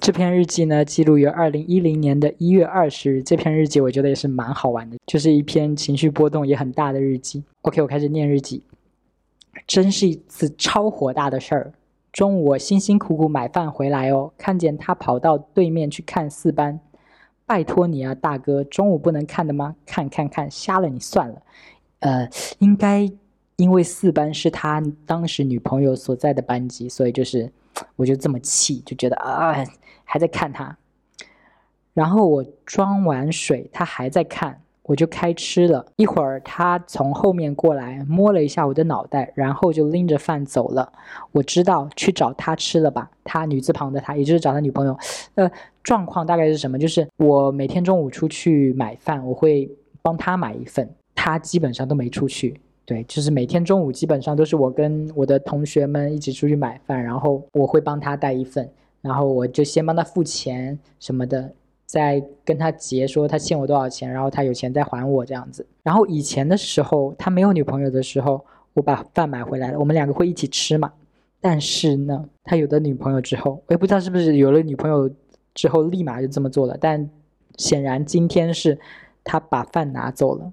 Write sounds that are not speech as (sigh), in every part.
这篇日记呢，记录于二零一零年的一月二十日。这篇日记我觉得也是蛮好玩的，就是一篇情绪波动也很大的日记。OK，我开始念日记。真是一次超火大的事儿。中午我辛辛苦苦买饭回来哦，看见他跑到对面去看四班。拜托你啊，大哥，中午不能看的吗？看看看，瞎了你算了。呃，应该因为四班是他当时女朋友所在的班级，所以就是我就这么气，就觉得啊，还在看他。然后我装完水，他还在看。我就开吃了一会儿，他从后面过来摸了一下我的脑袋，然后就拎着饭走了。我知道去找他吃了吧？他女字旁的他，也就是找他女朋友。呃，状况大概是什么？就是我每天中午出去买饭，我会帮他买一份，他基本上都没出去。对，就是每天中午基本上都是我跟我的同学们一起出去买饭，然后我会帮他带一份，然后我就先帮他付钱什么的。在跟他结说他欠我多少钱，然后他有钱再还我这样子。然后以前的时候，他没有女朋友的时候，我把饭买回来了，我们两个会一起吃嘛。但是呢，他有了女朋友之后，我也不知道是不是有了女朋友之后立马就这么做了。但显然今天是他把饭拿走了，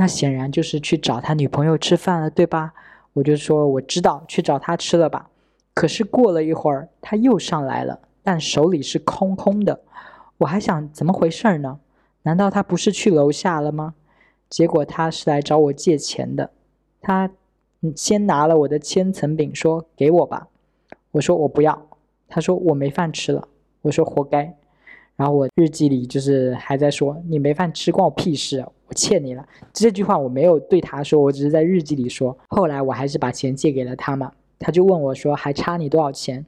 那显然就是去找他女朋友吃饭了，对吧？我就说我知道，去找他吃了吧。可是过了一会儿，他又上来了，但手里是空空的。我还想怎么回事呢？难道他不是去楼下了吗？结果他是来找我借钱的。他先拿了我的千层饼，说给我吧。我说我不要。他说我没饭吃了。我说活该。然后我日记里就是还在说你没饭吃关我屁事，我欠你了。这句话我没有对他说，我只是在日记里说。后来我还是把钱借给了他嘛。他就问我说还差你多少钱？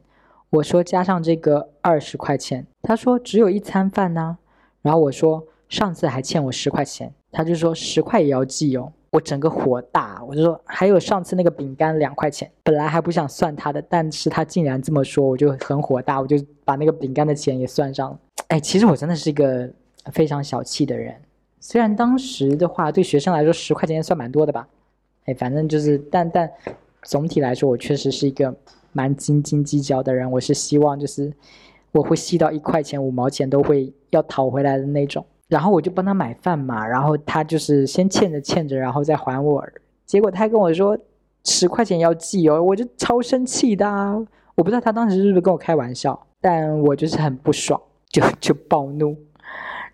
我说加上这个二十块钱，他说只有一餐饭呢。然后我说上次还欠我十块钱，他就说十块也要记哦。我整个火大，我就说还有上次那个饼干两块钱，本来还不想算他的，但是他竟然这么说，我就很火大，我就把那个饼干的钱也算上了。哎，其实我真的是一个非常小气的人，虽然当时的话对学生来说十块钱算蛮多的吧，哎，反正就是，但但总体来说，我确实是一个。蛮斤斤计较的人，我是希望就是我会细到一块钱五毛钱都会要讨回来的那种。然后我就帮他买饭嘛，然后他就是先欠着欠着，然后再还我。结果他跟我说十块钱要记哦，我就超生气的。我不知道他当时是不是跟我开玩笑，但我就是很不爽，就就暴怒。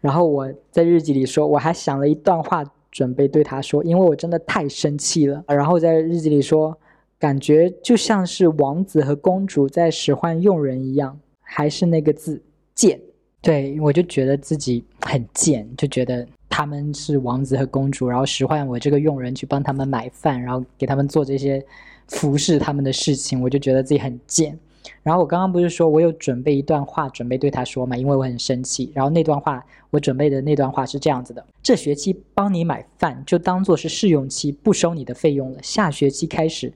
然后我在日记里说，我还想了一段话准备对他说，因为我真的太生气了。然后在日记里说。感觉就像是王子和公主在使唤佣人一样，还是那个字贱。对我就觉得自己很贱，就觉得他们是王子和公主，然后使唤我这个佣人去帮他们买饭，然后给他们做这些服侍他们的事情，我就觉得自己很贱。然后我刚刚不是说我有准备一段话准备对他说嘛，因为我很生气。然后那段话我准备的那段话是这样子的：这学期帮你买饭就当做是试用期，不收你的费用了。下学期开始。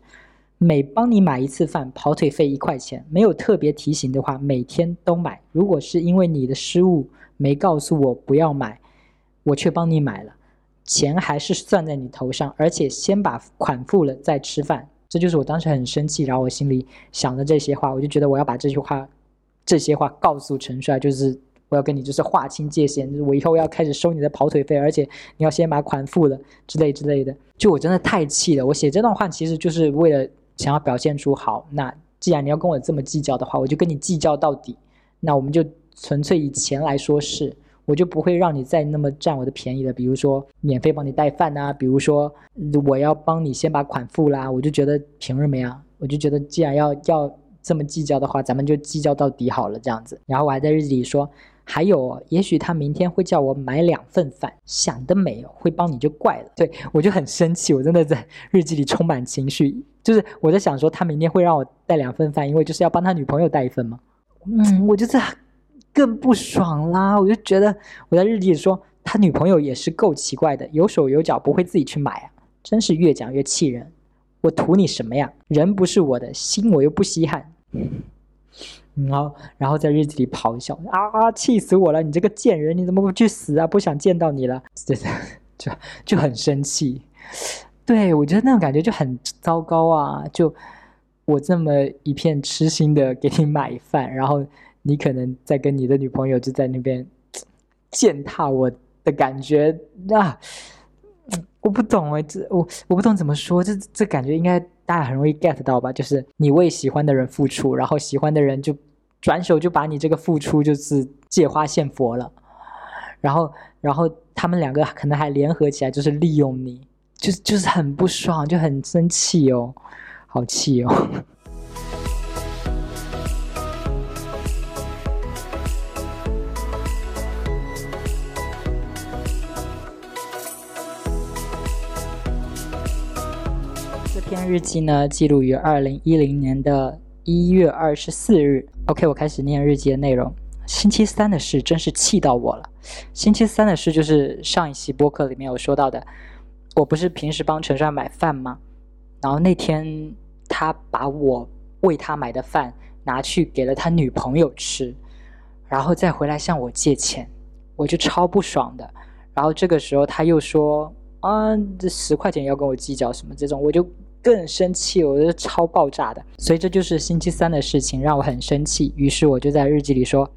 每帮你买一次饭，跑腿费一块钱。没有特别提醒的话，每天都买。如果是因为你的失误没告诉我不要买，我却帮你买了，钱还是算在你头上，而且先把款付了再吃饭。这就是我当时很生气，然后我心里想的这些话，我就觉得我要把这句话、这些话告诉陈帅，就是我要跟你就是划清界限，我以后要开始收你的跑腿费，而且你要先把款付了之类之类的。就我真的太气了，我写这段话其实就是为了。想要表现出好，那既然你要跟我这么计较的话，我就跟你计较到底。那我们就纯粹以钱来说事，我就不会让你再那么占我的便宜了。比如说免费帮你带饭啊，比如说我要帮你先把款付啦，我就觉得凭什么呀？我就觉得既然要要这么计较的话，咱们就计较到底好了，这样子。然后我还在日记里说。还有，也许他明天会叫我买两份饭，想得美，会帮你就怪了。对我就很生气，我真的在日记里充满情绪，就是我在想说，他明天会让我带两份饭，因为就是要帮他女朋友带一份嘛。嗯，我就在更不爽啦，我就觉得我在日记里说他女朋友也是够奇怪的，有手有脚不会自己去买啊，真是越讲越气人。我图你什么呀？人不是我的，心我又不稀罕。然后，然后在日记里咆哮啊！气死我了！你这个贱人，你怎么不去死啊？不想见到你了，(laughs) 就就就很生气。对我觉得那种感觉就很糟糕啊！就我这么一片痴心的给你买饭，然后你可能在跟你的女朋友就在那边践踏我的感觉啊，我不懂哎，这我我不懂怎么说，这这感觉应该大家很容易 get 到吧？就是你为喜欢的人付出，然后喜欢的人就转手就把你这个付出就是借花献佛了，然后然后他们两个可能还联合起来就是利用你，就是就是很不爽，就很生气哦，好气哦。日记呢，记录于二零一零年的一月二十四日。OK，我开始念日记的内容。星期三的事真是气到我了。星期三的事就是上一期播客里面有说到的。我不是平时帮陈帅买饭吗？然后那天他把我为他买的饭拿去给了他女朋友吃，然后再回来向我借钱，我就超不爽的。然后这个时候他又说啊，这十块钱要跟我计较什么这种，我就。更生气，我觉得超爆炸的，所以这就是星期三的事情让我很生气。于是我就在日记里说，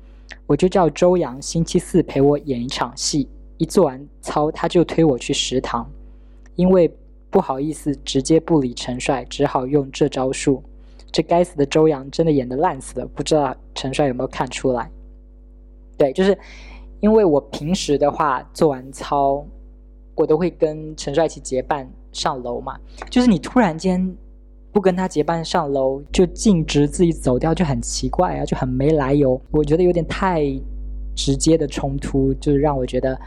我就叫周洋星期四陪我演一场戏。一做完操，他就推我去食堂，因为不好意思直接不理陈帅，只好用这招数。这该死的周洋真的演的烂死了，不知道陈帅有没有看出来？对，就是因为我平时的话做完操，我都会跟陈帅一起结伴。上楼嘛，就是你突然间不跟他结伴上楼，就径直自己走掉，就很奇怪啊，就很没来由。我觉得有点太直接的冲突，就是让我觉得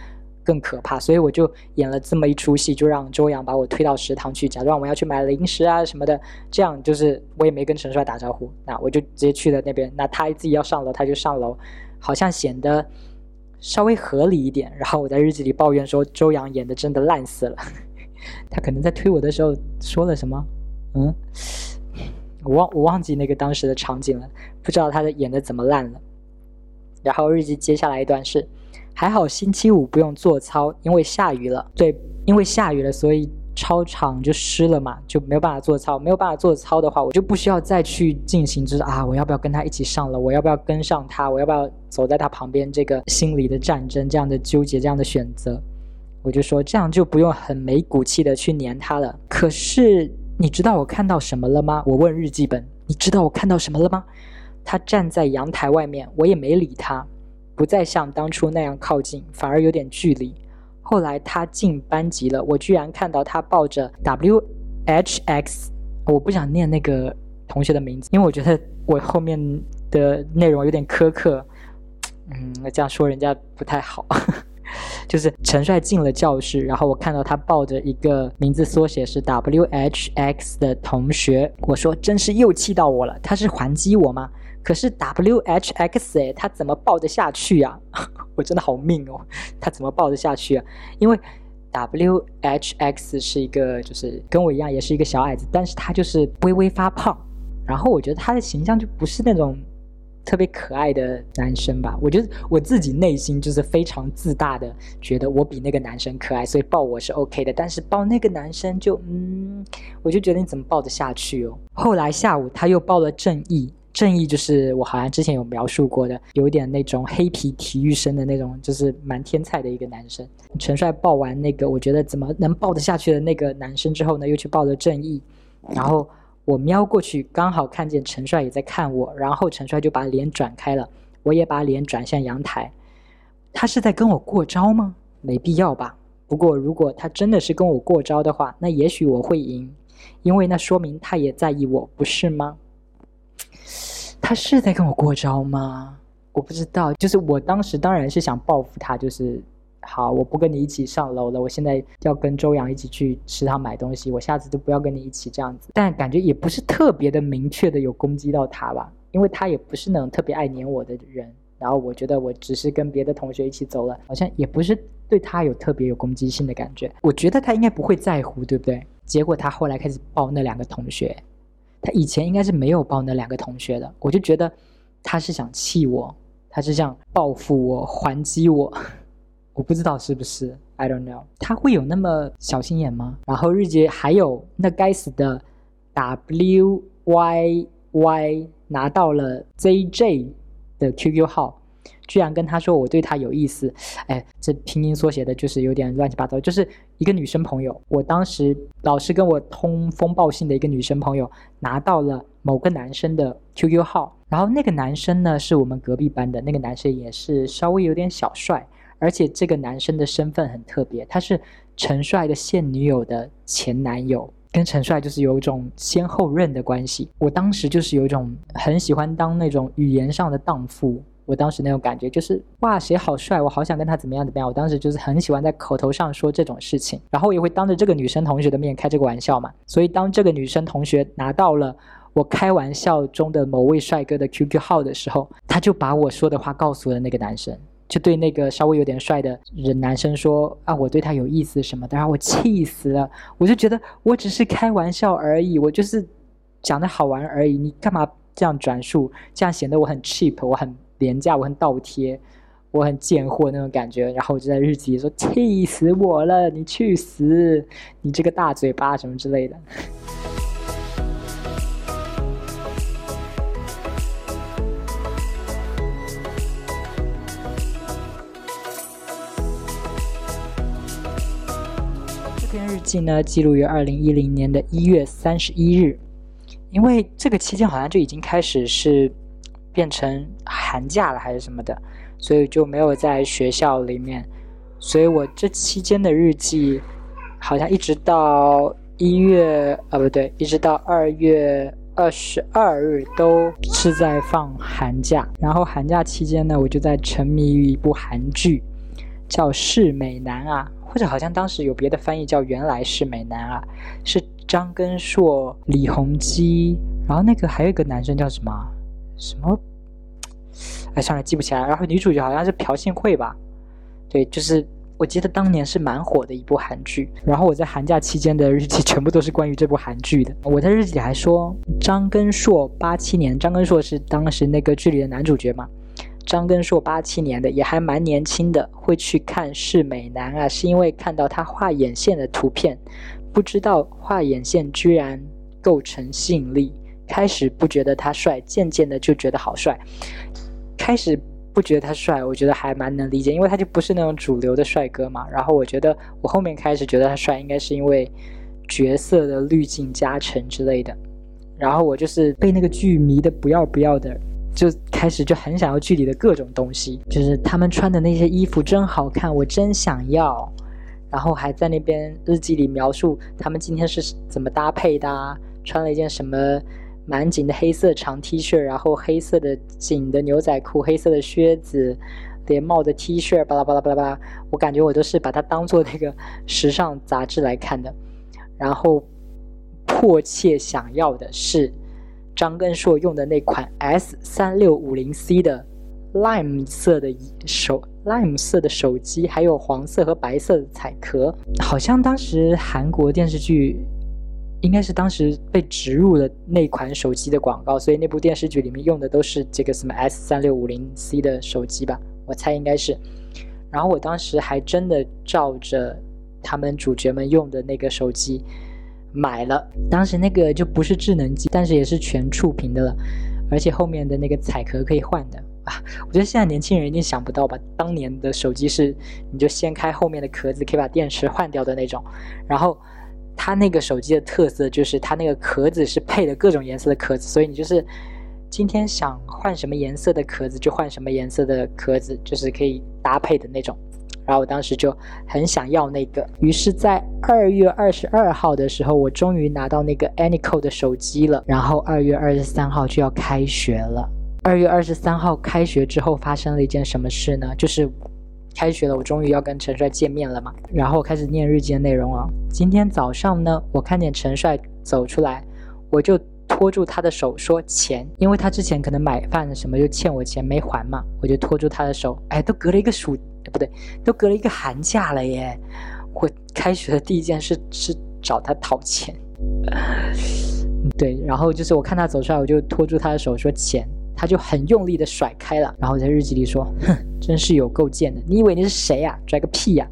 更可怕。所以我就演了这么一出戏，就让周洋把我推到食堂去，假装我要去买零食啊什么的。这样就是我也没跟陈帅打招呼，那我就直接去了那边。那他自己要上楼，他就上楼，好像显得稍微合理一点。然后我在日记里抱怨说，周洋演的真的烂死了。他可能在推我的时候说了什么？嗯，我忘我忘记那个当时的场景了，不知道他的演的怎么烂了。然后日记接下来一段是，还好星期五不用做操，因为下雨了。对，因为下雨了，所以操场就湿了嘛，就没有办法做操。没有办法做操的话，我就不需要再去进行，就是啊，我要不要跟他一起上了？我要不要跟上他？我要不要走在他旁边？这个心理的战争，这样的纠结，这样的选择。我就说这样就不用很没骨气的去黏他了。可是你知道我看到什么了吗？我问日记本，你知道我看到什么了吗？他站在阳台外面，我也没理他，不再像当初那样靠近，反而有点距离。后来他进班级了，我居然看到他抱着 W H X，我不想念那个同学的名字，因为我觉得我后面的内容有点苛刻，嗯，这样说人家不太好。就是陈帅进了教室，然后我看到他抱着一个名字缩写是 W H X 的同学，我说真是又气到我了，他是还击我吗？可是 W H X 哎，他怎么抱得下去呀？(laughs) 我真的好命哦，他怎么抱得下去啊？因为 W H X 是一个就是跟我一样也是一个小矮子，但是他就是微微发胖，然后我觉得他的形象就不是那种。特别可爱的男生吧，我觉得我自己内心就是非常自大的，觉得我比那个男生可爱，所以抱我是 OK 的。但是抱那个男生就，嗯，我就觉得你怎么抱得下去哦？后来下午他又抱了正义，正义就是我好像之前有描述过的，有点那种黑皮体育生的那种，就是蛮天才的一个男生。陈帅抱完那个我觉得怎么能抱得下去的那个男生之后呢，又去抱了正义，然后。我瞄过去，刚好看见陈帅也在看我，然后陈帅就把脸转开了，我也把脸转向阳台。他是在跟我过招吗？没必要吧。不过如果他真的是跟我过招的话，那也许我会赢，因为那说明他也在意我，不是吗？他是在跟我过招吗？我不知道，就是我当时当然是想报复他，就是。好，我不跟你一起上楼了。我现在要跟周洋一起去食堂买东西。我下次就不要跟你一起这样子。但感觉也不是特别的明确的有攻击到他吧，因为他也不是那种特别爱黏我的人。然后我觉得我只是跟别的同学一起走了，好像也不是对他有特别有攻击性的感觉。我觉得他应该不会在乎，对不对？结果他后来开始抱那两个同学，他以前应该是没有抱那两个同学的。我就觉得他是想气我，他是想报复我，还击我。我不知道是不是，I don't know，他会有那么小心眼吗？然后日结还有那该死的 W Y Y 拿到了 Z J 的 QQ 号。居然跟他说我对他有意思，哎，这拼音缩写的就是有点乱七八糟，就是一个女生朋友。我当时老师跟我通风报信的一个女生朋友拿到了某个男生的 QQ 号，然后那个男生呢是我们隔壁班的那个男生，也是稍微有点小帅，而且这个男生的身份很特别，他是陈帅的现女友的前男友，跟陈帅就是有一种先后任的关系。我当时就是有一种很喜欢当那种语言上的荡妇。我当时那种感觉就是哇，谁好帅，我好想跟他怎么样怎么样。我当时就是很喜欢在口头上说这种事情，然后也会当着这个女生同学的面开这个玩笑嘛。所以当这个女生同学拿到了我开玩笑中的某位帅哥的 QQ 号的时候，他就把我说的话告诉了那个男生，就对那个稍微有点帅的人男生说啊，我对他有意思什么的。然后我气死了，我就觉得我只是开玩笑而已，我就是讲的好玩而已，你干嘛这样转述，这样显得我很 cheap，我很。廉价，我很倒贴，我很贱货那种感觉，然后我就在日记里说：“气死我了，你去死，你这个大嘴巴什么之类的。”记呢，记录于二零一零年的一月三十一日，因为这个期间好像就已经开始是。变成寒假了还是什么的，所以就没有在学校里面。所以我这期间的日记，好像一直到一月啊，不对，一直到二月二十二日都是在放寒假。然后寒假期间呢，我就在沉迷于一部韩剧，叫《是美男啊》，或者好像当时有别的翻译叫《原来是美男啊》，是张根硕、李弘基，然后那个还有一个男生叫什么？什么？哎，算了，记不起来。然后女主角好像是朴信惠吧？对，就是我记得当年是蛮火的一部韩剧。然后我在寒假期间的日记全部都是关于这部韩剧的。我在日记里还说，张根硕八七年，张根硕是当时那个剧里的男主角嘛？张根硕八七年的，也还蛮年轻的。会去看是美男啊，是因为看到他画眼线的图片，不知道画眼线居然构成吸引力。开始不觉得他帅，渐渐的就觉得好帅。开始不觉得他帅，我觉得还蛮能理解，因为他就不是那种主流的帅哥嘛。然后我觉得我后面开始觉得他帅，应该是因为角色的滤镜加成之类的。然后我就是被那个剧迷的不要不要的，就开始就很想要剧里的各种东西，就是他们穿的那些衣服真好看，我真想要。然后还在那边日记里描述他们今天是怎么搭配的，穿了一件什么。蛮紧的黑色长 T 恤，然后黑色的紧的牛仔裤，黑色的靴子，连帽的 T 恤，巴拉巴拉巴拉巴拉。我感觉我都是把它当做那个时尚杂志来看的。然后迫切想要的是张根硕用的那款 S 三六五零 C 的 lime 色的手 lime 色的手机，还有黄色和白色的彩壳。好像当时韩国电视剧。应该是当时被植入了那款手机的广告，所以那部电视剧里面用的都是这个什么 S 三六五零 C 的手机吧？我猜应该是。然后我当时还真的照着他们主角们用的那个手机买了。当时那个就不是智能机，但是也是全触屏的了，而且后面的那个彩壳可以换的啊！我觉得现在年轻人一定想不到吧？当年的手机是你就掀开后面的壳子，可以把电池换掉的那种，然后。它那个手机的特色就是它那个壳子是配的各种颜色的壳子，所以你就是今天想换什么颜色的壳子就换什么颜色的壳子，就是可以搭配的那种。然后我当时就很想要那个，于是，在二月二十二号的时候，我终于拿到那个 Anyco 的手机了。然后二月二十三号就要开学了。二月二十三号开学之后发生了一件什么事呢？就是。开学了，我终于要跟陈帅见面了嘛。然后开始念日记的内容了。今天早上呢，我看见陈帅走出来，我就拖住他的手说钱，因为他之前可能买饭什么就欠我钱没还嘛，我就拖住他的手。哎，都隔了一个暑，不对，都隔了一个寒假了耶。我开学的第一件事是找他讨钱。对，然后就是我看他走出来，我就拖住他的手说钱。他就很用力的甩开了，然后在日记里说：“哼，真是有够贱的！你以为你是谁呀？拽个屁呀！”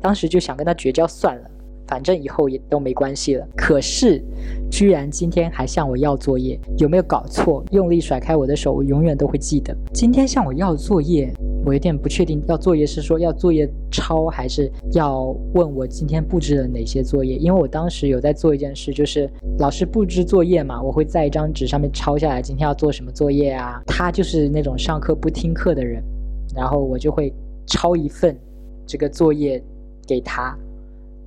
当时就想跟他绝交算了，反正以后也都没关系了。可是，居然今天还向我要作业，有没有搞错？用力甩开我的手，我永远都会记得。今天向我要作业，我有点不确定，要作业是说要作业抄，还是要问我今天布置了哪些作业？因为我当时有在做一件事，就是老师布置作业嘛，我会在一张纸上面抄下来今天要做什么作业啊。他就是那种上课不听课的人，然后我就会抄一份这个作业给他。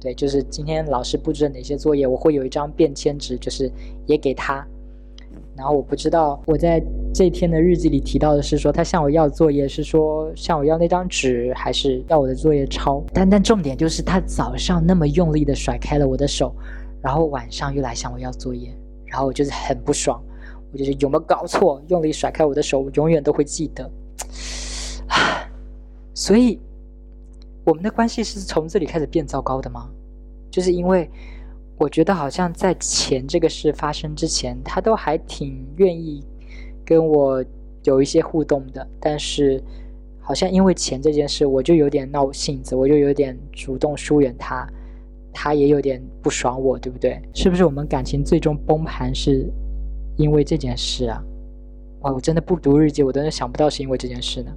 对，就是今天老师布置了哪些作业，我会有一张便签纸，就是也给他。然后我不知道我在这天的日记里提到的是说他向我要作业，是说向我要那张纸，还是要我的作业抄？但但重点就是他早上那么用力的甩开了我的手，然后晚上又来向我要作业，然后我就是很不爽，我就是有没有搞错？用力甩开我的手，我永远都会记得。(sighs) 所以。我们的关系是从这里开始变糟糕的吗？就是因为我觉得好像在钱这个事发生之前，他都还挺愿意跟我有一些互动的。但是好像因为钱这件事，我就有点闹性子，我就有点主动疏远他，他也有点不爽我，对不对？是不是我们感情最终崩盘是因为这件事啊？哇，我真的不读日记，我真的想不到是因为这件事呢。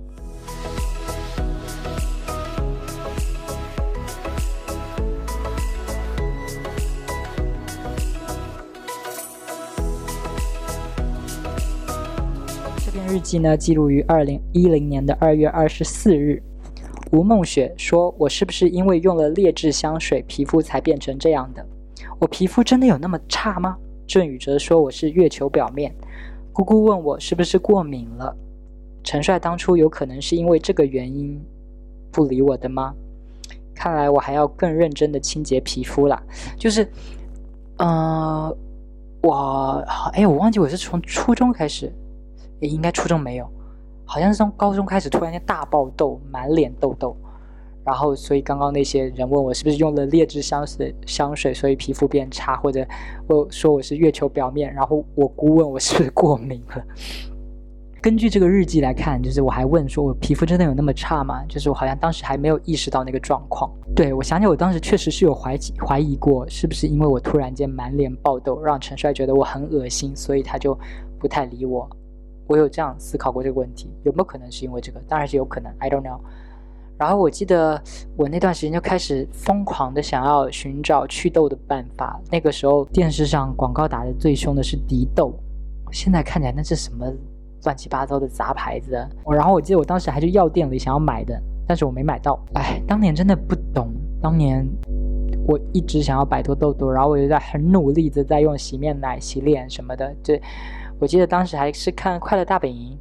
日记呢，记录于二零一零年的二月二十四日。吴梦雪说：“我是不是因为用了劣质香水，皮肤才变成这样的？我皮肤真的有那么差吗？”郑宇哲说：“我是月球表面。”姑姑问我是不是过敏了？陈帅当初有可能是因为这个原因不理我的吗？看来我还要更认真的清洁皮肤了。就是，呃，我哎，我忘记我是从初中开始。应该初中没有，好像是从高中开始突然间大爆痘，满脸痘痘，然后所以刚刚那些人问我是不是用了劣质香水，香水所以皮肤变差，或者我说我是月球表面，然后我姑问我是不是过敏了。根据这个日记来看，就是我还问说我皮肤真的有那么差吗？就是我好像当时还没有意识到那个状况。对我想起我当时确实是有怀疑怀疑过，是不是因为我突然间满脸爆痘，让陈帅觉得我很恶心，所以他就不太理我。我有这样思考过这个问题，有没有可能是因为这个？当然是有可能，I don't know。然后我记得我那段时间就开始疯狂的想要寻找祛痘的办法。那个时候电视上广告打的最凶的是迪痘，现在看起来那是什么乱七八糟的杂牌子。然后我记得我当时还去药店里想要买的，但是我没买到。哎，当年真的不懂，当年我一直想要摆脱痘痘，然后我就在很努力的在用洗面奶洗脸什么的，就。我记得当时还是看《快乐大本营》，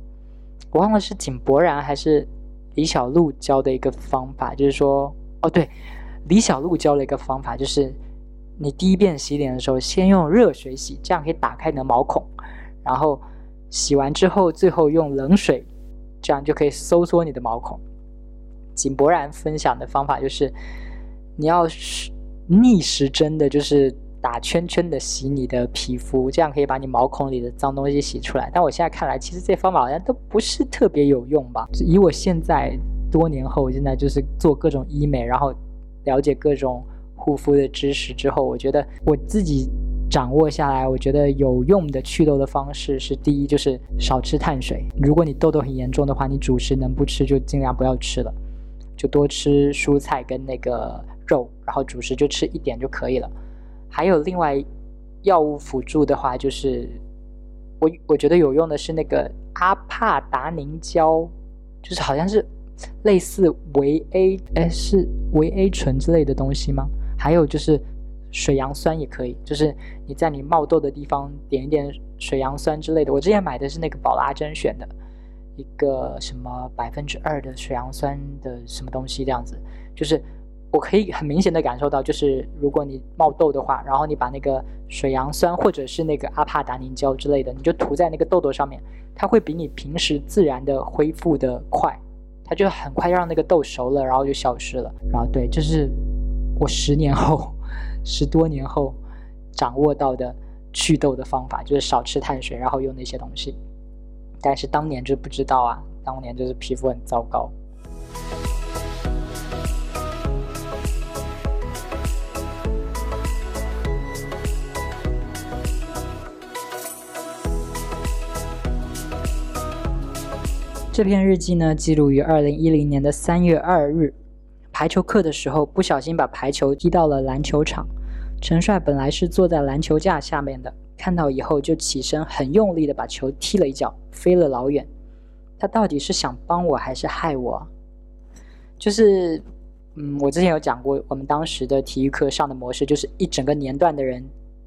我忘了是井柏然还是李小璐教的一个方法，就是说，哦对，李小璐教了一个方法，就是你第一遍洗脸的时候，先用热水洗，这样可以打开你的毛孔，然后洗完之后，最后用冷水，这样就可以收缩你的毛孔。井柏然分享的方法就是，你要逆时针的，就是。打圈圈的洗你的皮肤，这样可以把你毛孔里的脏东西洗出来。但我现在看来，其实这方法好像都不是特别有用吧？以我现在多年后，现在就是做各种医美，然后了解各种护肤的知识之后，我觉得我自己掌握下来，我觉得有用的祛痘的方式是：第一，就是少吃碳水。如果你痘痘很严重的话，你主食能不吃就尽量不要吃了，就多吃蔬菜跟那个肉，然后主食就吃一点就可以了。还有另外药物辅助的话，就是我我觉得有用的是那个阿帕达宁胶，就是好像是类似维 A，哎是维 A 醇之类的东西吗？还有就是水杨酸也可以，就是你在你冒痘的地方点一点水杨酸之类的。我之前买的是那个宝拉珍选的一个什么百分之二的水杨酸的什么东西这样子，就是。我可以很明显的感受到，就是如果你冒痘的话，然后你把那个水杨酸或者是那个阿帕达凝胶之类的，你就涂在那个痘痘上面，它会比你平时自然的恢复的快，它就很快让那个痘熟了，然后就消失了。然后对，这是我十年后、十多年后掌握到的祛痘的方法，就是少吃碳水，然后用那些东西。但是当年就不知道啊，当年就是皮肤很糟糕。这篇日记呢，记录于二零一零年的三月二日，排球课的时候不小心把排球踢到了篮球场。陈帅本来是坐在篮球架下面的，看到以后就起身，很用力的把球踢了一脚，飞了老远。他到底是想帮我还是害我？就是，嗯，我之前有讲过，我们当时的体育课上的模式就是一整个年段的人。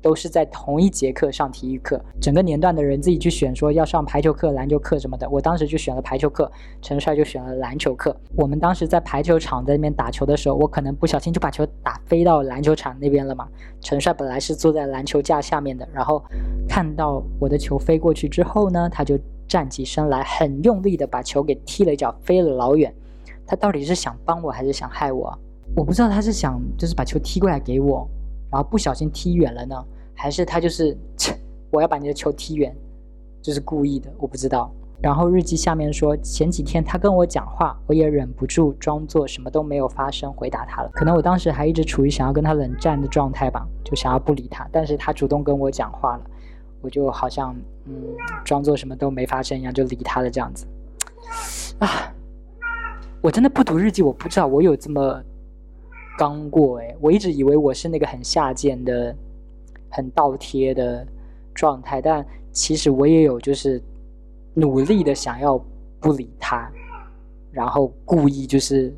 都是在同一节课上体育课，整个年段的人自己去选说要上排球课、篮球课什么的。我当时就选了排球课，陈帅就选了篮球课。我们当时在排球场在那边打球的时候，我可能不小心就把球打飞到篮球场那边了嘛。陈帅本来是坐在篮球架下面的，然后看到我的球飞过去之后呢，他就站起身来，很用力的把球给踢了一脚，飞了老远。他到底是想帮我还是想害我？我不知道他是想就是把球踢过来给我，然后不小心踢远了呢。还是他就是，(laughs) 我要把你的球踢远，就是故意的，我不知道。然后日记下面说，前几天他跟我讲话，我也忍不住装作什么都没有发生，回答他了。可能我当时还一直处于想要跟他冷战的状态吧，就想要不理他。但是他主动跟我讲话了，我就好像嗯，装作什么都没发生一样，就理他了这样子。啊，我真的不读日记，我不知道我有这么刚过哎，我一直以为我是那个很下贱的。很倒贴的状态，但其实我也有就是努力的想要不理他，然后故意就是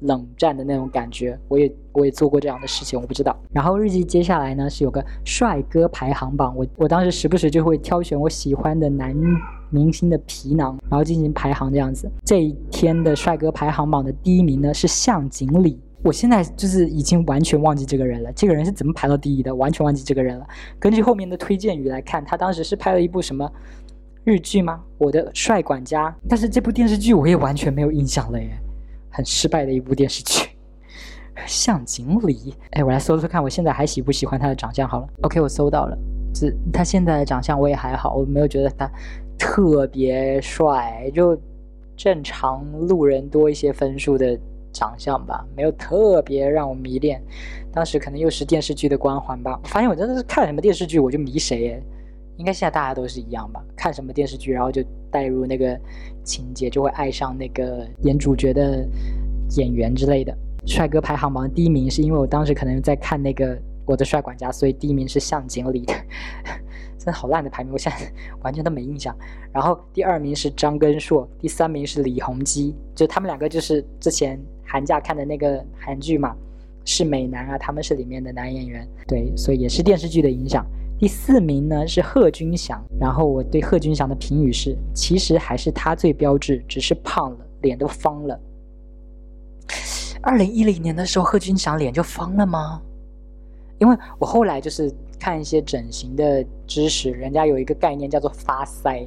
冷战的那种感觉。我也我也做过这样的事情，我不知道。然后日记接下来呢是有个帅哥排行榜，我我当时时不时就会挑选我喜欢的男明星的皮囊，然后进行排行这样子。这一天的帅哥排行榜的第一名呢是向井理。我现在就是已经完全忘记这个人了，这个人是怎么排到第一的？完全忘记这个人了。根据后面的推荐语来看，他当时是拍了一部什么日剧吗？我的帅管家。但是这部电视剧我也完全没有印象了耶，很失败的一部电视剧。(laughs) 向井理，哎，我来搜搜看，我现在还喜不喜欢他的长相？好了，OK，我搜到了，这他现在的长相我也还好，我没有觉得他特别帅，就正常路人多一些分数的。长相吧，没有特别让我迷恋。当时可能又是电视剧的光环吧。我发现我真的是看什么电视剧我就迷谁耶。应该现在大家都是一样吧？看什么电视剧，然后就带入那个情节，就会爱上那个演主角的演员之类的。帅哥排行榜第一名是因为我当时可能在看那个《我的帅管家》，所以第一名是向井理的。(laughs) 真的好烂的排名，我现在完全都没印象。然后第二名是张根硕，第三名是李弘基，就他们两个就是之前。寒假看的那个韩剧嘛，是美男啊，他们是里面的男演员，对，所以也是电视剧的影响。第四名呢是贺军翔，然后我对贺军翔的评语是，其实还是他最标致，只是胖了，脸都方了。二零一零年的时候，贺军翔脸就方了吗？因为我后来就是看一些整形的知识，人家有一个概念叫做发腮，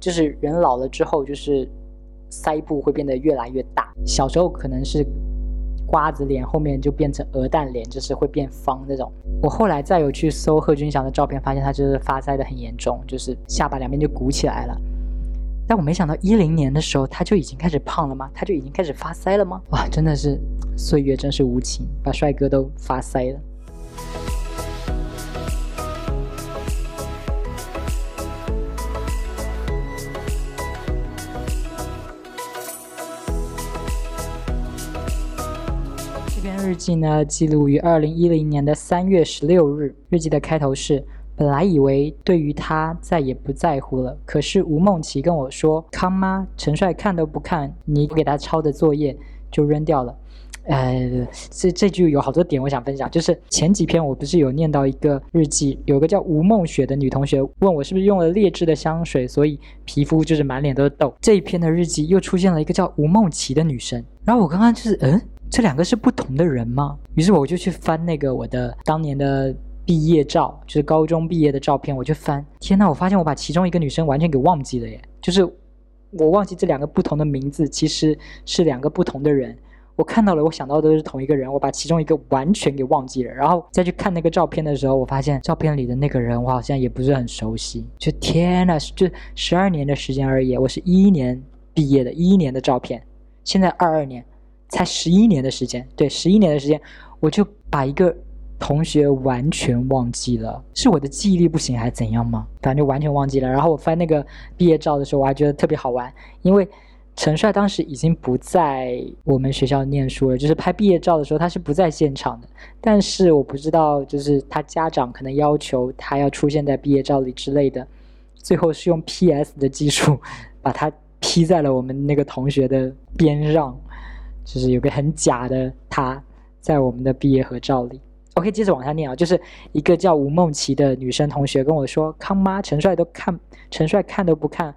就是人老了之后就是。腮部会变得越来越大，小时候可能是瓜子脸，后面就变成鹅蛋脸，就是会变方那种。我后来再有去搜贺军翔的照片，发现他就是发腮的很严重，就是下巴两边就鼓起来了。但我没想到一零年的时候他就已经开始胖了吗？他就已经开始发腮了吗？哇，真的是岁月真是无情，把帅哥都发腮了。日记呢，记录于二零一零年的三月十六日。日记的开头是：本来以为对于他再也不在乎了，可是吴梦琪跟我说：“康妈，陈帅看都不看你给他抄的作业，就扔掉了。”呃，这这句有好多点我想分享，就是前几篇我不是有念到一个日记，有个叫吴梦雪的女同学问我是不是用了劣质的香水，所以皮肤就是满脸都是痘。这一篇的日记又出现了一个叫吴梦琪的女生，然后我刚刚就是嗯。这两个是不同的人吗？于是我就去翻那个我的当年的毕业照，就是高中毕业的照片，我就翻。天呐，我发现我把其中一个女生完全给忘记了耶！就是我忘记这两个不同的名字其实是两个不同的人。我看到了，我想到的都是同一个人，我把其中一个完全给忘记了。然后再去看那个照片的时候，我发现照片里的那个人我好像也不是很熟悉。就天呐，就十二年的时间而已，我是一一年毕业的，一一年的照片，现在二二年。才十一年的时间，对，十一年的时间，我就把一个同学完全忘记了，是我的记忆力不行还是怎样吗？反正就完全忘记了。然后我翻那个毕业照的时候，我还觉得特别好玩，因为陈帅当时已经不在我们学校念书了，就是拍毕业照的时候他是不在现场的。但是我不知道，就是他家长可能要求他要出现在毕业照里之类的，最后是用 PS 的技术 (laughs) 把他 P 在了我们那个同学的边上，就是有个很假的他在我们的毕业合照里。OK，接着往下念啊，就是一个叫吴梦琪的女生同学跟我说：“康妈，陈帅都看，陈帅看都不看，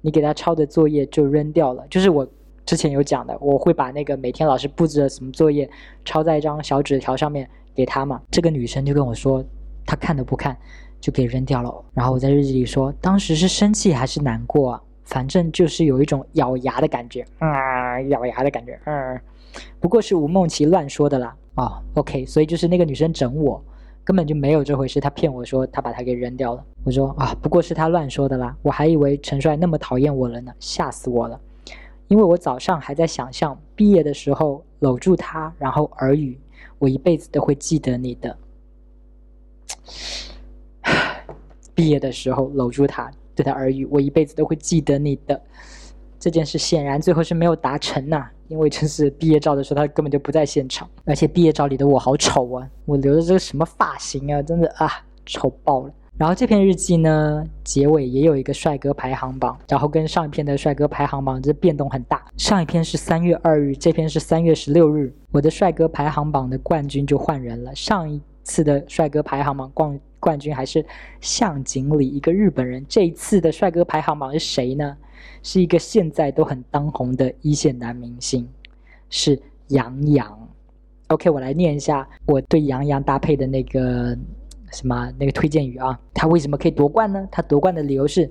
你给他抄的作业就扔掉了。”就是我之前有讲的，我会把那个每天老师布置的什么作业抄在一张小纸条上面给他嘛。这个女生就跟我说，她看都不看就给扔掉了。然后我在日记里说，当时是生气还是难过啊？反正就是有一种咬牙的感觉，啊，咬牙的感觉，嗯，不过是吴梦琪乱说的啦。啊，OK，所以就是那个女生整我，根本就没有这回事，她骗我说她把它给扔掉了。我说啊，不过是她乱说的啦，我还以为陈帅那么讨厌我了呢，吓死我了。因为我早上还在想象毕业的时候搂住他，然后耳语，我一辈子都会记得你的。(sighs) 毕业的时候搂住他，对他耳语，我一辈子都会记得你的。这件事显然最后是没有达成呐，因为这是毕业照的时候，他根本就不在现场，而且毕业照里的我好丑啊，我留的这个什么发型啊，真的啊，丑爆了。然后这篇日记呢，结尾也有一个帅哥排行榜，然后跟上一篇的帅哥排行榜这变动很大，上一篇是三月二日，这篇是三月十六日，我的帅哥排行榜的冠军就换人了，上一次的帅哥排行榜冠冠军还是向井里一个日本人，这一次的帅哥排行榜是谁呢？是一个现在都很当红的一线男明星，是杨洋。OK，我来念一下我对杨洋搭配的那个什么那个推荐语啊。他为什么可以夺冠呢？他夺冠的理由是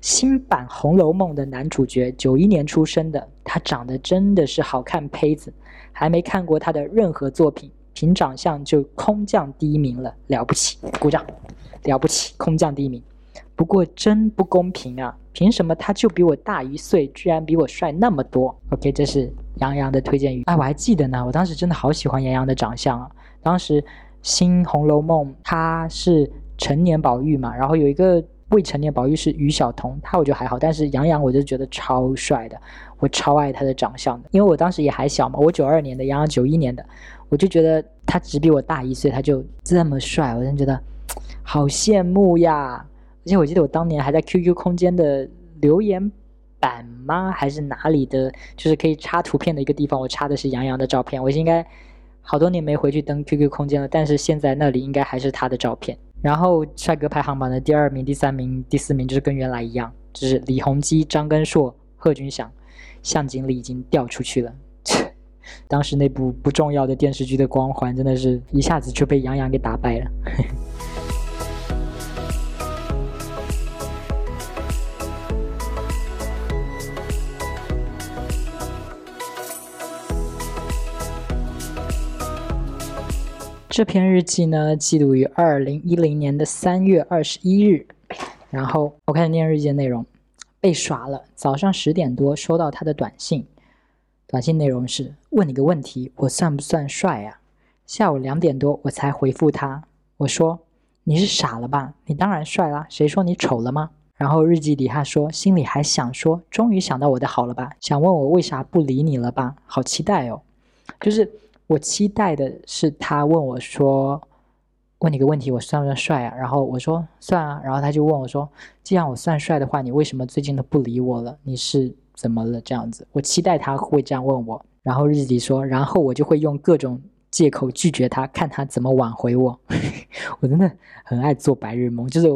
新版《红楼梦》的男主角，九一年出生的，他长得真的是好看胚子，还没看过他的任何作品，凭长相就空降第一名了，了不起，鼓掌，了不起，空降第一名。不过真不公平啊！凭什么他就比我大一岁，居然比我帅那么多？OK，这是杨洋的推荐语。哎，我还记得呢，我当时真的好喜欢杨洋的长相啊。当时新《红楼梦》他是成年宝玉嘛，然后有一个未成年宝玉是于晓彤，他我觉得还好，但是杨洋我就觉得超帅的，我超爱他的长相的。因为我当时也还小嘛，我九二年的，杨洋九一年的，我就觉得他只比我大一岁，他就这么帅，我真觉得好羡慕呀。而且我记得我当年还在 QQ 空间的留言板吗？还是哪里的？就是可以插图片的一个地方，我插的是杨洋的照片。我应该好多年没回去登 QQ 空间了，但是现在那里应该还是他的照片。然后帅哥排行榜的第二名、第三名、第四名就是跟原来一样，就是李弘基、张根硕、贺军翔、向经理已经掉出去了。(laughs) 当时那部不重要的电视剧的光环，真的是一下子就被杨洋给打败了。这篇日记呢，记录于二零一零年的三月二十一日。然后我开始念日记的内容，被耍了。早上十点多收到他的短信，短信内容是问你个问题：我算不算帅呀？下午两点多我才回复他，我说你是傻了吧？你当然帅啦，谁说你丑了吗？然后日记里他说心里还想说，终于想到我的好了吧？想问我为啥不理你了吧？好期待哦，就是。我期待的是他问我说：“问你个问题，我算不算帅啊？”然后我说：“算啊。”然后他就问我说：“既然我算帅的话，你为什么最近都不理我了？你是怎么了？”这样子，我期待他会这样问我。然后日记说：“然后我就会用各种借口拒绝他，看他怎么挽回我。(laughs) ”我真的很爱做白日梦，就是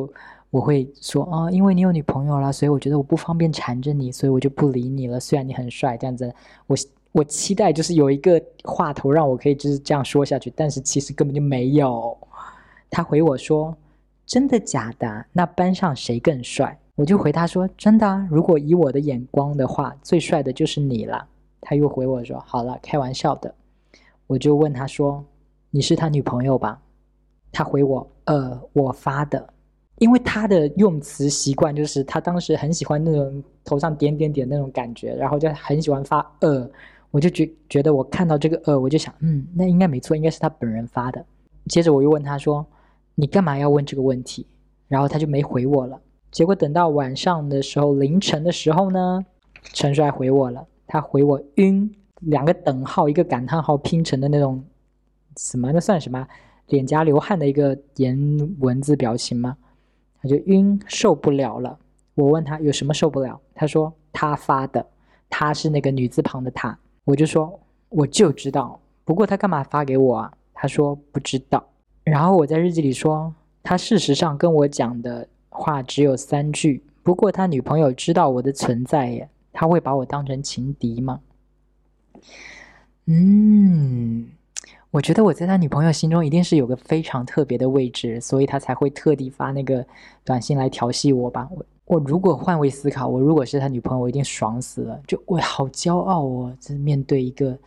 我会说：“啊，因为你有女朋友了，所以我觉得我不方便缠着你，所以我就不理你了。虽然你很帅，这样子我。”我期待就是有一个话头让我可以就是这样说下去，但是其实根本就没有。他回我说：“真的假的？那班上谁更帅？”我就回他说：“真的啊，如果以我的眼光的话，最帅的就是你了。”他又回我说：“好了，开玩笑的。”我就问他说：“你是他女朋友吧？”他回我：“呃，我发的。”因为他的用词习惯就是他当时很喜欢那种头上点点点那种感觉，然后就很喜欢发呃。我就觉觉得我看到这个呃，我就想，嗯，那应该没错，应该是他本人发的。接着我又问他说：“你干嘛要问这个问题？”然后他就没回我了。结果等到晚上的时候，凌晨的时候呢，陈帅回我了，他回我晕，两个等号，一个感叹号拼成的那种，什么那算什么？脸颊流汗的一个颜文字表情吗？他就晕，受不了了。我问他有什么受不了，他说他发的，他是那个女字旁的他。我就说我就知道，不过他干嘛发给我啊？他说不知道。然后我在日记里说，他事实上跟我讲的话只有三句。不过他女朋友知道我的存在耶，他会把我当成情敌吗？嗯，我觉得我在他女朋友心中一定是有个非常特别的位置，所以他才会特地发那个短信来调戏我吧。我如果换位思考，我如果是他女朋友，我一定爽死了。就我好骄傲哦，就是面对一个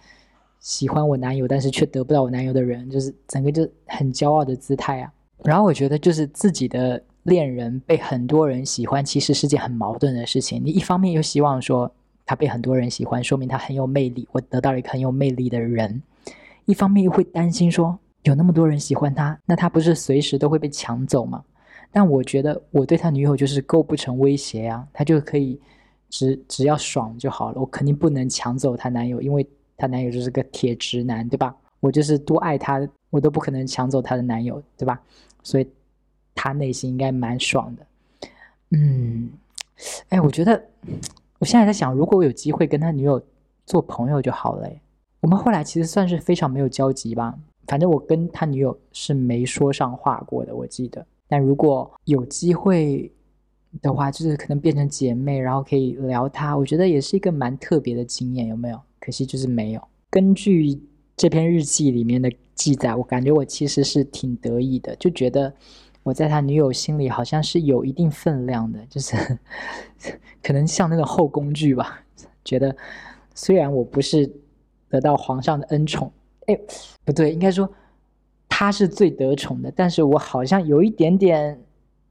喜欢我男友但是却得不到我男友的人，就是整个就很骄傲的姿态啊。然后我觉得就是自己的。恋人被很多人喜欢，其实是件很矛盾的事情。你一方面又希望说他被很多人喜欢，说明他很有魅力，我得到了一个很有魅力的人；一方面又会担心说有那么多人喜欢他，那他不是随时都会被抢走吗？但我觉得我对他女友就是构不成威胁啊，他就可以只只要爽就好了。我肯定不能抢走他男友，因为他男友就是个铁直男，对吧？我就是多爱他，我都不可能抢走他的男友，对吧？所以。他内心应该蛮爽的，嗯，哎，我觉得我现在在想，如果我有机会跟他女友做朋友就好了。我们后来其实算是非常没有交集吧，反正我跟他女友是没说上话过的，我记得。但如果有机会的话，就是可能变成姐妹，然后可以聊他，我觉得也是一个蛮特别的经验，有没有？可惜就是没有。根据这篇日记里面的记载，我感觉我其实是挺得意的，就觉得。我在他女友心里好像是有一定分量的，就是 (laughs) 可能像那个后宫剧吧。觉得虽然我不是得到皇上的恩宠，哎，不对，应该说他是最得宠的，但是我好像有一点点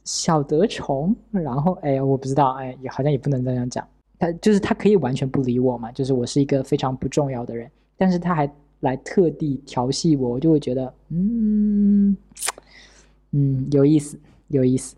小得宠。然后，哎呀，我不知道，哎，也好像也不能这样讲。他就是他可以完全不理我嘛，就是我是一个非常不重要的人，但是他还来特地调戏我，我就会觉得，嗯。嗯，有意思，有意思。